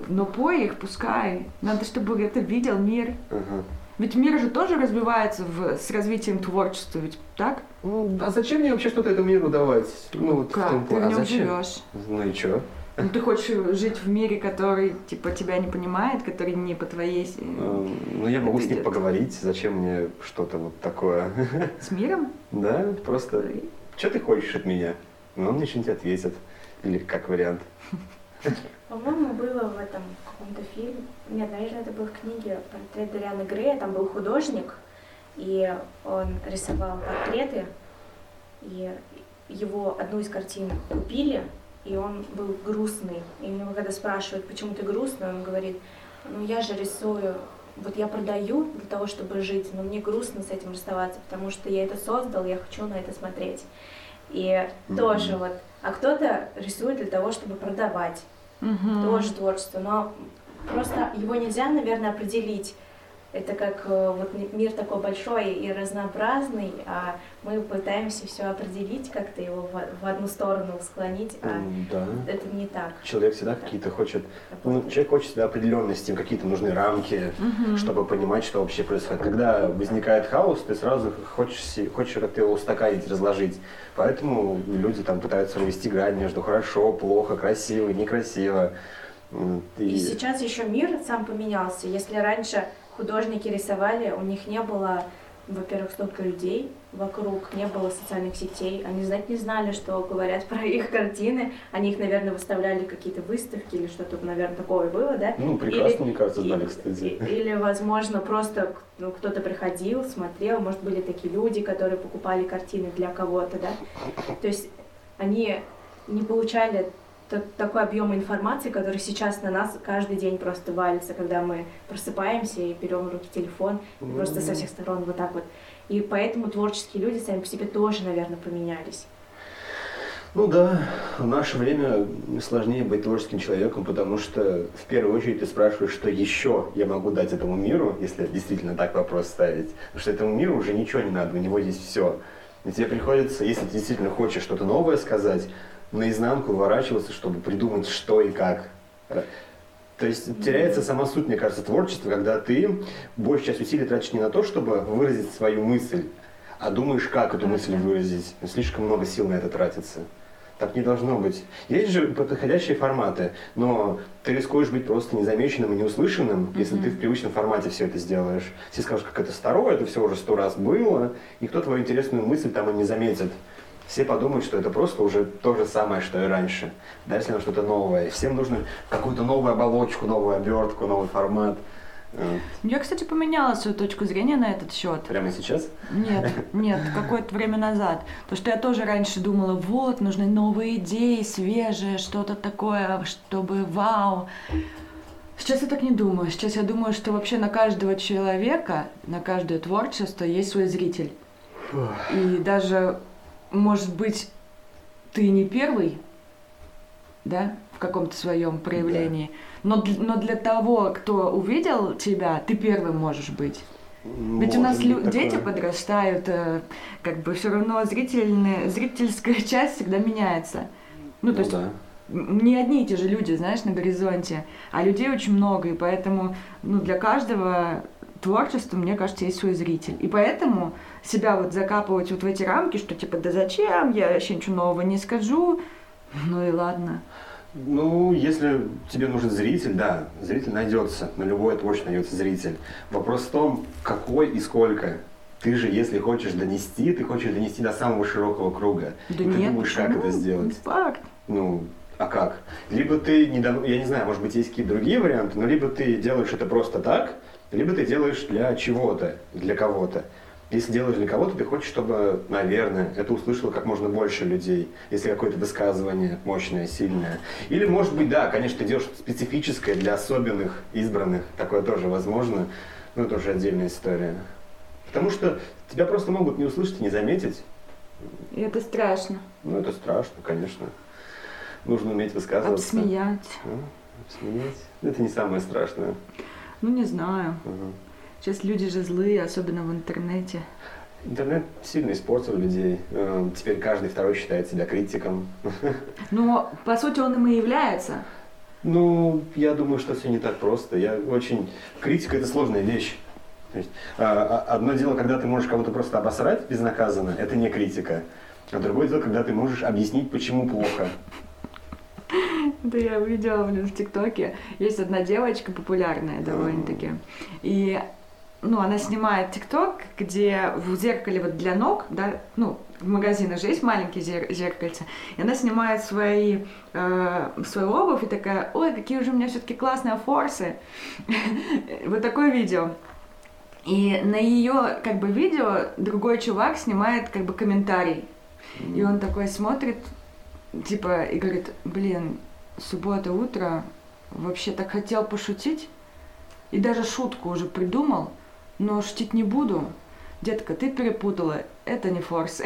но пой их, пускай. Надо, чтобы это видел мир. Ага. Ведь мир же тоже развивается в, с развитием творчества, ведь так? Ну, а зачем мне вообще что-то этому миру давать? Ну, вот в том Как? Ты плане. в А нем зачем? живешь. Ну и чё? Ну, ты хочешь жить в мире, который, типа, тебя не понимает, который не по твоей... с- Эм, Ну, я могу с ним идет. поговорить. Зачем мне что-то вот такое? С миром? Да, просто... Что ты хочешь от меня? Ну, он мне что-нибудь ответит. Или как вариант. По-моему, было в этом каком-то фильме. Нет, наверное, это было в книге «Портрет Дориана Грея». Там был художник, и он рисовал портреты, и его одну из картин купили, и он был грустный. И у него когда спрашивают, почему ты грустный, он говорит, ну я же рисую, вот я продаю для того, чтобы жить, но мне грустно с этим расставаться, потому что я это создал, я хочу на это смотреть. И mm-hmm. тоже вот, а кто-то рисует для того, чтобы продавать, mm-hmm. тоже творчество, но просто его нельзя, наверное, определить это как э, вот мир такой большой и разнообразный, а мы пытаемся все определить, как-то его в, одну сторону склонить, а да. это не так. Человек всегда какие-то хочет, ну, человек хочет всегда определенности, какие-то нужны рамки, угу. чтобы понимать, что вообще происходит. Когда возникает хаос, ты сразу хочешь, хочешь как-то его устаканить, разложить. Поэтому люди там пытаются вывести грань между хорошо, плохо, красиво, некрасиво. И... и сейчас еще мир сам поменялся. Если раньше художники рисовали, у них не было, во-первых, столько людей вокруг, не было социальных сетей, они знать не знали, что говорят про их картины, они их, наверное, выставляли какие-то выставки или что-то, наверное, такое было, да? Ну, прекрасно, или, мне кажется, знали, кстати. Или, возможно, просто ну, кто-то приходил, смотрел, может, были такие люди, которые покупали картины для кого-то, да? То есть они не получали такой объем информации, который сейчас на нас каждый день просто валится, когда мы просыпаемся и берем в руки телефон, и mm-hmm. просто со всех сторон вот так вот. И поэтому творческие люди сами по себе тоже, наверное, поменялись. Ну да, в наше время сложнее быть творческим человеком, потому что в первую очередь ты спрашиваешь, что еще я могу дать этому миру, если действительно так вопрос ставить. Потому что этому миру уже ничего не надо, у него есть все. И тебе приходится, если ты действительно хочешь что-то новое сказать, наизнанку выворачиваться, чтобы придумать, что и как. То есть теряется сама суть, мне кажется, творчества, когда ты большую часть усилий тратишь не на то, чтобы выразить свою мысль, а думаешь, как эту мысль выразить. Слишком много сил на это тратится. Так не должно быть. Есть же подходящие форматы, но ты рискуешь быть просто незамеченным и неуслышанным, mm-hmm. если ты в привычном формате все это сделаешь. Все скажут, как это старое, это все уже сто раз было, никто твою интересную мысль там и не заметит все подумают, что это просто уже то же самое, что и раньше. Да, если нам что-то новое. Всем нужно какую-то новую оболочку, новую обертку, новый формат. Я, кстати, поменяла свою точку зрения на этот счет. Прямо сейчас? Нет, нет, какое-то время назад. То, что я тоже раньше думала, вот, нужны новые идеи, свежие, что-то такое, чтобы вау. Сейчас я так не думаю. Сейчас я думаю, что вообще на каждого человека, на каждое творчество есть свой зритель. И даже может быть, ты не первый, да, в каком-то своем проявлении, да. но, но для того, кто увидел тебя, ты первым можешь быть. Ведь у нас лю- дети подрастают, э, как бы все равно зрительная, зрительская часть всегда меняется. Ну, то ну, есть да. не одни и те же люди, знаешь, на горизонте, а людей очень много, и поэтому ну, для каждого творчества, мне кажется, есть свой зритель. И поэтому себя вот закапывать вот в эти рамки, что типа, да зачем, я вообще ничего нового не скажу, ну и ладно. Ну, если тебе нужен зритель, да, зритель найдется, на любое творчество найдется зритель. Вопрос в том, какой и сколько. Ты же, если хочешь донести, ты хочешь донести до самого широкого круга. Да и нет, ты думаешь, как это сделать. Факт. Ну, а как? Либо ты, не я не знаю, может быть, есть какие-то другие варианты, но либо ты делаешь это просто так, либо ты делаешь для чего-то, для кого-то. Если делаешь для кого-то, ты хочешь, чтобы, наверное, это услышало как можно больше людей, если какое-то высказывание мощное, сильное. Или, может быть, да, конечно, ты делаешь специфическое для особенных, избранных, такое тоже возможно, но это уже отдельная история. Потому что тебя просто могут не услышать и не заметить. И это страшно. Ну, это страшно, конечно. Нужно уметь высказываться. Обсмеять. А, обсмеять. Это не самое страшное. Ну, не знаю. Угу. Сейчас люди же злые, особенно в интернете. Интернет сильно испортил людей. Э, теперь каждый второй считает себя критиком. Но, по сути, он им и является. Ну, я думаю, что все не так просто. Я очень... Критика – это сложная вещь. То есть, а, а, одно дело, когда ты можешь кого-то просто обосрать безнаказанно, это не критика. А другое дело, когда ты можешь объяснить, почему плохо. Да я увидела, блин, в ТикТоке. Есть одна девочка популярная довольно-таки. И ну, она снимает ТикТок, где в зеркале вот для ног, да, ну, в магазинах же есть маленькие зер- зеркальца, и она снимает свои, э, свою обувь и такая, ой, какие уже у меня все-таки классные форсы. вот такое видео. И на ее, как бы, видео другой чувак снимает, как бы, комментарий. И он такой смотрит, типа, и говорит, блин, суббота утро, вообще так хотел пошутить, и даже шутку уже придумал, но шутить не буду. Детка, ты перепутала, это не форсы.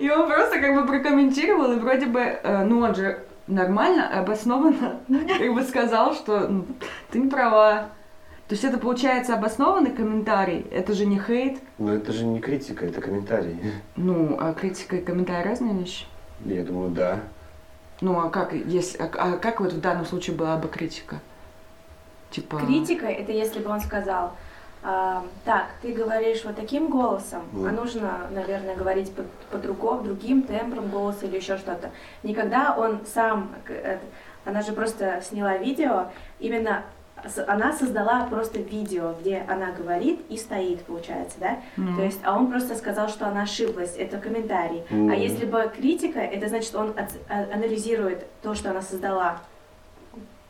И он просто как бы прокомментировал, и вроде бы, э, ну он же нормально, обоснованно как бы сказал, что ну, ты не права. То есть это получается обоснованный комментарий, это же не хейт. Но это же не критика, это комментарий. Ну, а критика и комментарий разные вещи? Я думаю, да. Ну, а как, если, а, а как вот в данном случае была бы критика? Типа... Критика это если бы он сказал, а, так, ты говоришь вот таким голосом, а нужно, наверное, говорить по-другому, по другим тембром голоса или еще что-то. Никогда он сам, она же просто сняла видео, именно она создала просто видео, где она говорит и стоит, получается, да? Mm. То есть, а он просто сказал, что она ошиблась, это комментарий. Mm. А если бы критика, это значит, он а, анализирует то, что она создала.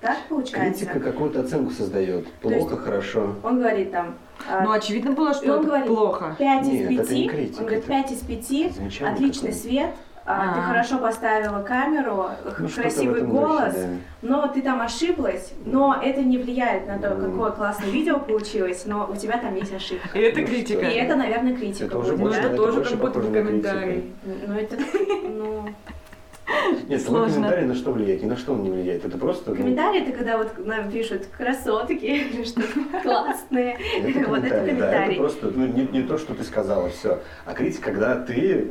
Так получается? Критика какую-то оценку создает. Плохо, есть, хорошо. Он говорит там... А, ну, очевидно было, что это говорит, плохо. 5 из 5. Это не критика, он говорит, 5 из 5, отличный такой. свет, а, ты хорошо поставила камеру, ну, красивый голос, духе, да. но ты там ошиблась, но это не влияет на то, какое классное видео получилось, но у тебя там есть ошибка. И это критика. И это, наверное, критика. Это уже будет, это тоже как будто комментарий. Ну, это, ну... Нет, твой комментарий на что влияет? Ни на что он не влияет. Это просто... Комментарий это когда вот нам пишут красотки или что-то классные. Вот это комментарий. Это просто ну, не, не то, что ты сказала, все. А критика, когда ты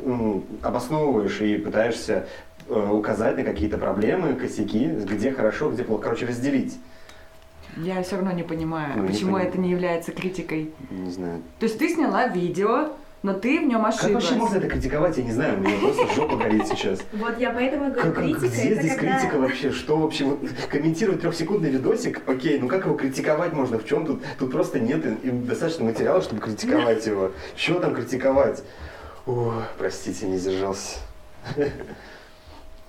обосновываешь и пытаешься э, указать на какие-то проблемы, косяки, где хорошо, где плохо. Короче, разделить. Я все равно не понимаю, ну, почему не это не является критикой. Не знаю. То есть ты сняла видео, но ты в нем ошиблась. Как вообще можно это критиковать, я не знаю, у меня просто жопа горит сейчас. Вот я поэтому и говорю, как, критика Где здесь когда... критика вообще? Что вообще? Вот, комментировать трехсекундный видосик, окей, ну как его критиковать можно? В чем тут? Тут просто нет им достаточно материала, чтобы критиковать его. Что там критиковать? О, простите, не сдержался.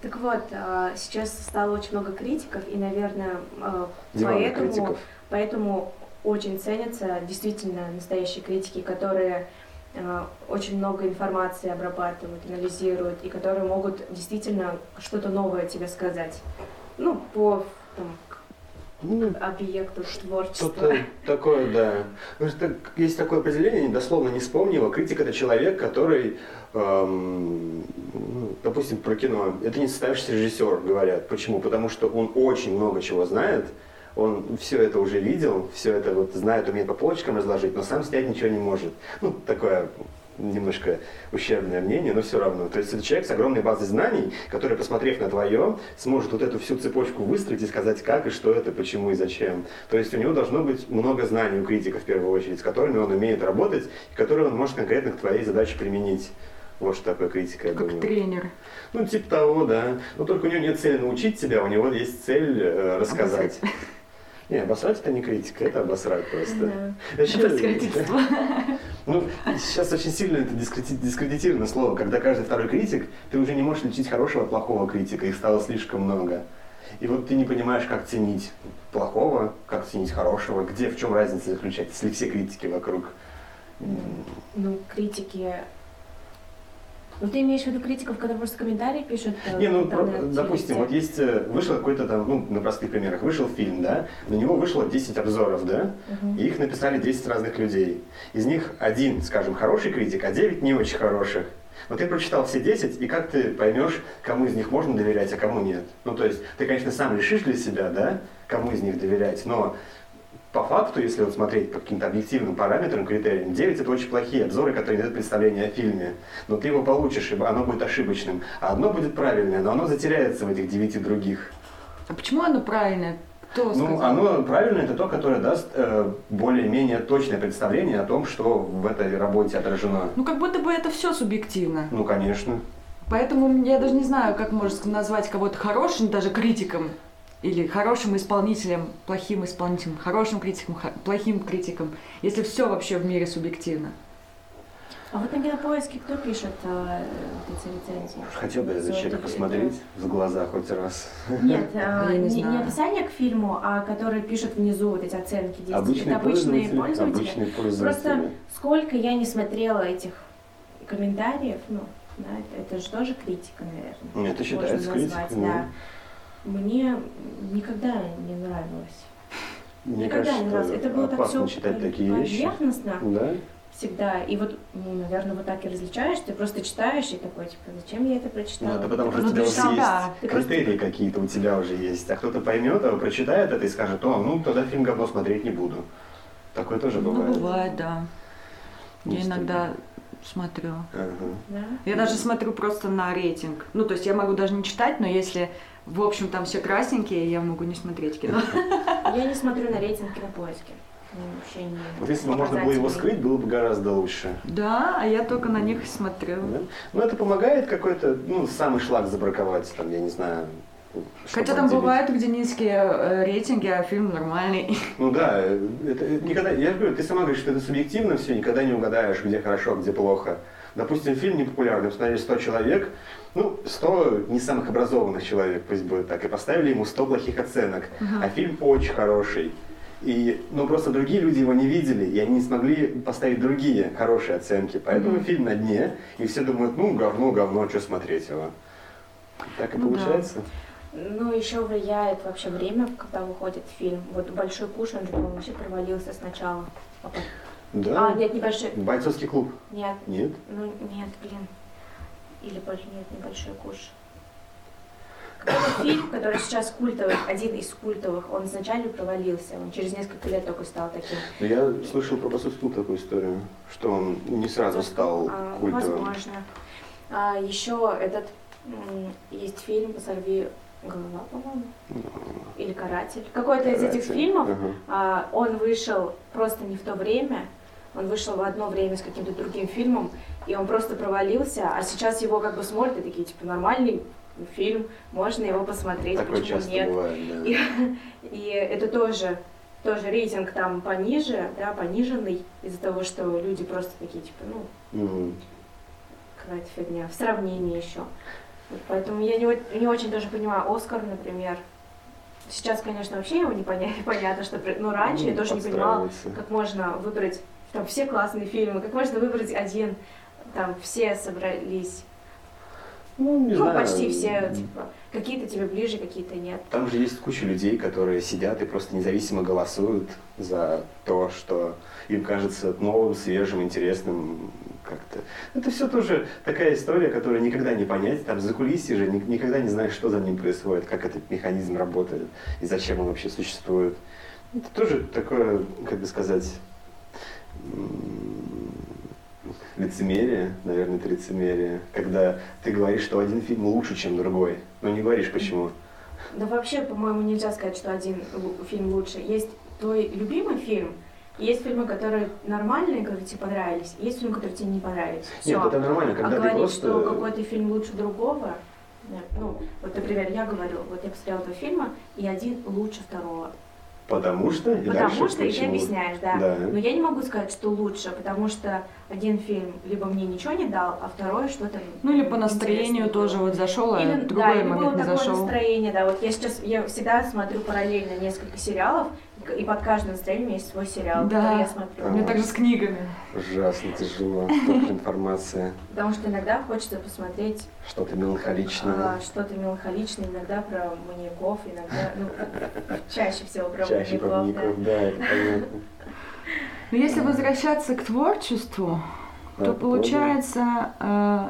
Так вот, а, сейчас стало очень много критиков, и, наверное, а, поэтому, поэтому очень ценятся действительно настоящие критики, которые очень много информации обрабатывают, анализируют, и которые могут действительно что-то новое тебе сказать. Ну, по там, ну, объекту творчества. Что-то такое, да. Есть такое определение, дословно не вспомнила. Критик это человек, который, эм, ну, допустим, про кино. Это не состоявшийся режиссер, говорят. Почему? Потому что он очень много чего знает, он все это уже видел, все это вот знает, умеет по полочкам разложить, но сам снять ничего не может. Ну, такое немножко ущербное мнение, но все равно. То есть это человек с огромной базой знаний, который, посмотрев на твое, сможет вот эту всю цепочку выстроить и сказать, как и что это, почему и зачем. То есть у него должно быть много знаний у критика в первую очередь, с которыми он умеет работать, и которые он может конкретно к твоей задаче применить. Вот что такое критика, я как думаю. тренер. Ну, типа того, да. Но только у него нет цели научить тебя, у него есть цель э, рассказать. Не, обосрать это не критика, это обосрать просто. Да. Вообще, ну, сейчас очень сильно это дискредитировано слово. Когда каждый второй критик, ты уже не можешь лечить хорошего от плохого критика, их стало слишком много. И вот ты не понимаешь, как ценить плохого, как ценить хорошего, где, в чем разница заключается, если все критики вокруг. Ну, критики ну, ты имеешь в виду критиков, которые просто комментарии пишут? Э, Не, ну, допустим, вот есть, э, вышел какой-то там, ну, на простых примерах, вышел фильм, да, на него вышло 10 обзоров, да, угу. и их написали 10 разных людей. Из них один, скажем, хороший критик, а 9 не очень хороших. Но ты прочитал все 10, и как ты поймешь, кому из них можно доверять, а кому нет? Ну, то есть, ты, конечно, сам решишь для себя, да, кому из них доверять, но по факту, если вот смотреть по каким-то объективным параметрам, критериям, 9 это очень плохие обзоры, которые не дают представления о фильме. Но ты его получишь, и оно будет ошибочным. А одно будет правильное, но оно затеряется в этих девяти других. А почему оно правильное? Кто ну, сказал? оно правильное это то, которое даст э, более-менее точное представление о том, что в этой работе отражено. Ну, как будто бы это все субъективно. Ну, конечно. Поэтому я даже не знаю, как можно назвать кого-то хорошим, даже критиком или хорошим исполнителем, плохим исполнителем, хорошим критиком, плохим критиком, если все вообще в мире субъективно. А вот на кинопоиске кто пишет э, эти рецензии? Хотел бы я за человека посмотреть в глаза хоть раз. Нет, э, не, не описание к фильму, а которые пишут внизу вот эти оценки. Действия. Обычные, Это обычные пользователи. Обычные пользователи. Просто сколько я не смотрела этих комментариев, ну, Да, это, это же тоже критика, наверное. Это считается критикой, да. Мне никогда не нравилось. Мне никогда кажется, не нравилось. Это было так опасно все читать такие вещи. поверхностно Да? всегда. И вот, ну, наверное, вот так и различаешь. Ты просто читаешь и такой, типа, зачем я это Ну, прочитала? это потому что Ну, у тебя ты уже есть да. Просто- критерии какие-то у тебя уже есть. А кто-то поймет, а прочитает это и скажет, о, ну тогда фильм говно смотреть не буду. Такое тоже Ну, бывает. бывает, да. Я Есть иногда смотрю. Ага. Да? Я даже смотрю просто на рейтинг. Ну, то есть я могу даже не читать, но если, в общем, там все красненькие, я могу не смотреть кино. Я не смотрю на поиске. Они вообще не Вот если бы можно было его скрыть, было бы гораздо лучше. Да, а я только на них смотрю. Да? Ну, это помогает какой-то, ну, самый шлак забраковать, там, я не знаю. Хотя там бывают, где низкие э, рейтинги, а фильм нормальный. Ну да, это никогда, я же говорю, ты сама говоришь, что это субъективно все, никогда не угадаешь, где хорошо, где плохо. Допустим, фильм непопулярный, посмотрели 100 человек, ну, 100 не самых образованных человек, пусть будет так, и поставили ему 100 плохих оценок. А фильм очень хороший. И, ну, просто другие люди его не видели, и они не смогли поставить другие хорошие оценки. Поэтому Мгм. фильм на дне, и все думают, ну, говно, говно, что смотреть его. Так и Ну да. Ну, еще влияет вообще время, когда выходит фильм. Вот «Большой куш», он же, по-моему, вообще провалился сначала. А, Да. а, нет, не «Большой», Бойцовский клуб. нет, Нет? ну, нет, блин. Или, больше нет, не «Большой куш». Какой-то фильм, который сейчас культовый, один из культовых, он изначально провалился, он через несколько лет только стал таким. Но я слышал про клуб такую историю, что он не сразу стал А, культовым. Возможно. А, еще этот есть фильм «Сорви голова», по-моему, или «Каратель». Какой-то из этих фильмов, Ага. а, он вышел просто не в то время, он вышел в одно время с каким-то другим фильмом, и он просто провалился, а сейчас его как бы смотрят и такие, типа, нормальный фильм, можно его посмотреть, Такое почему нет. бывает, да. И, и это тоже, тоже рейтинг там пониже, да, пониженный из-за того, что люди просто такие, типа, ну, Мгм. какая-то фигня, в сравнении еще. Поэтому я не, не очень тоже понимаю Оскар, например. Сейчас, конечно, вообще его не понятно, понятно что... Но раньше я Ну, тоже не понимала, как можно выбрать там все классные фильмы, как можно выбрать один, там все собрались. Ну, не ну, знаю. почти все, типа, какие-то тебе ближе, какие-то нет. Там же есть куча людей, которые сидят и просто независимо голосуют за то, что им кажется новым, свежим, интересным как-то. Это все тоже такая история, которую никогда не понять. Там за кулисье же ни- никогда не знаешь, что за ним происходит, как этот механизм работает и зачем он вообще существует. Это тоже такое, как бы сказать, лицемерие, наверное, это лицемерие, когда ты говоришь, что один фильм лучше, чем другой, но не говоришь почему. Да вообще, по-моему, нельзя сказать, что один фильм лучше. Есть твой любимый фильм, есть фильмы, которые нормальные, которые тебе понравились, есть фильмы, которые тебе не понравились. Нет, Всё. это нормально, А когда ты говорить, просто... что какой-то фильм лучше другого, нет. ну, вот, например, я говорю, вот я посмотрела два фильма, и один лучше второго. Потому что? И потому дальше что, и ты почему? объясняешь, да. Да. Но я не могу сказать, что лучше, потому что один фильм либо мне ничего не дал, а второй что-то Ну или по настроению интересное тоже было. вот зашел, а Или, в да, другой или было момент не такое зашел. настроение, да. Вот я сейчас, я всегда смотрю параллельно несколько сериалов, и под каждым настроением у меня есть свой сериал, Да. который я смотрю. Мне также с книгами. Ужасно тяжело. Столько информации. Потому что иногда хочется посмотреть Что-то меланхоличное. а, что-то меланхоличное, иногда про маньяков, иногда, ну, чаще всего про Чаще про маньяков, маньяков, да, это понятно. Но если возвращаться к творчеству, Да, то получается, э,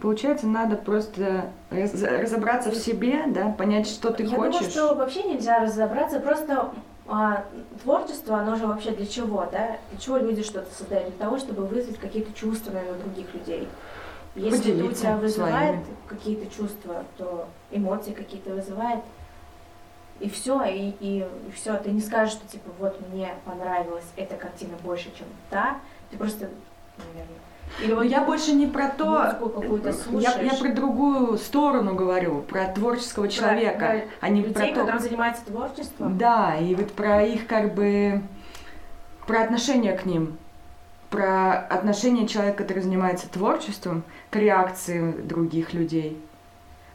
получается, надо просто раз- разобраться в себе, да, понять, что ты Я хочешь. думаю, что вообще нельзя разобраться, просто а, творчество, оно же вообще для чего, да? Для чего люди что-то создают? Для того, чтобы вызвать какие-то чувства, наверное, у других людей. Если это у тебя вызывает какие-то чувства, то эмоции какие-то вызывает, и все, и, и, все. Ты не скажешь, что типа вот мне понравилась эта картина больше, чем та. Ты просто, наверное. Или вот я больше не про то, я, я про другую сторону говорю, про творческого человека, про а не людей, про то, которые занимаются творчеством. Да, и вот про их как бы про отношение к ним, про отношение человека, который занимается творчеством, к реакции других людей.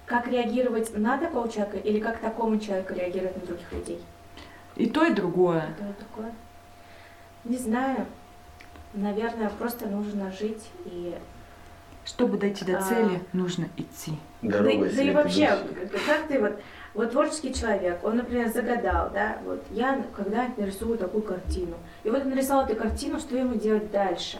Как реагировать на такого человека или как такому человеку реагировать на других людей? И то, и другое. Что это такое? Не знаю. Наверное, просто нужно жить и Чтобы дойти до А. цели, нужно идти. Да, Дорога да и вообще, как ты вот, вот творческий человек, он, например, загадал, да, вот я когда-нибудь нарисую такую картину. И вот он нарисовал эту картину, что ему делать дальше?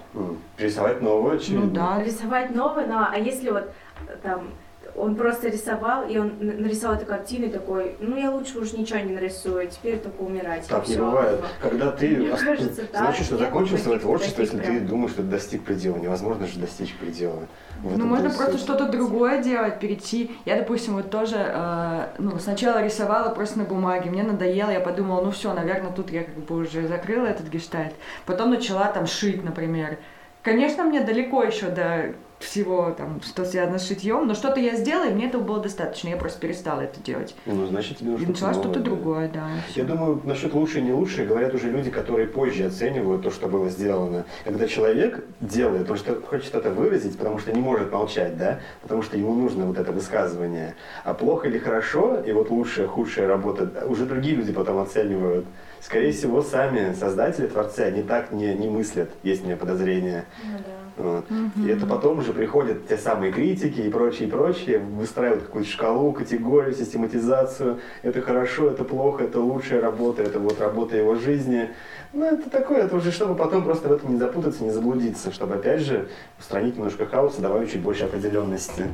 Рисовать новую, очевидно. Ну да. Рисовать новое, ну а если вот э, там он просто рисовал, и он нарисовал эту картину и такой, ну я лучше уж ничего не нарисую, теперь только умирать. Так не бывает. Когда ты Мне кажется, так. значит, что твое таких- творчество, если таких ты прям. думаешь, что ты достиг предела. Невозможно же достичь предела. В Ну, можно просто что-то другое делать, перейти. Я, допустим, вот тоже, э, ну, сначала рисовала просто на бумаге, мне надоело, я подумала, ну все, наверное, тут я как бы уже закрыла этот гештальт. Потом начала там шить, например. Конечно, мне далеко еще до всего, там, что связано с шитьем, но что-то я сделала, и мне этого было достаточно, я просто перестала это делать. Ну, значит, тебе И нужно начала что-то новое. другое, да. Я думаю, насчет лучше и не лучше говорят уже люди, которые позже оценивают то, что было сделано. Когда человек делает, потому что хочет это выразить, потому что не может молчать, да, потому что ему нужно вот это высказывание. А плохо или хорошо, и вот лучшая, худшая работа, уже другие люди потом оценивают. Скорее всего, сами создатели, творцы, они так не, не мыслят, есть у меня подозрение. Ну да. Вот. И это потом уже приходят те самые критики и прочее, и прочее, выстраивают какую-то шкалу, категорию, систематизацию. Это хорошо, это плохо, это лучшая работа, это вот работа его жизни. Ну, это такое, это уже чтобы потом просто в этом не запутаться, не заблудиться, чтобы опять же устранить немножко хаоса, добавить чуть больше определенности.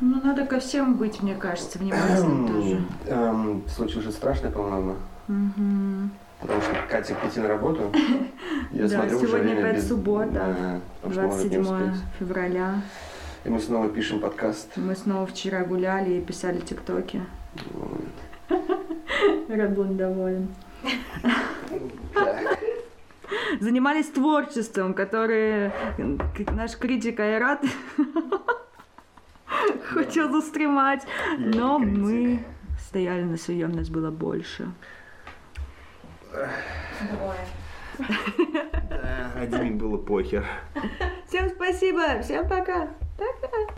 Ну, надо ко всем быть, мне кажется, внимательным тоже. Эм, случай уже страшный, по-моему. Мгм. Потому что Катя идти на работу. Я Да, смотрю, уже сегодня время опять без- суббота, Да, потому что может не 27 успеть. февраля. И мы снова пишем подкаст. Мы снова вчера гуляли и писали тиктоки. Раблон доволен. Занимались творчеством, который к- наш критик Айрат хотел застремать. Но мы стояли на своем, нас было больше. Двое. Да, а Диме было похер. Всем спасибо, всем пока. Пока.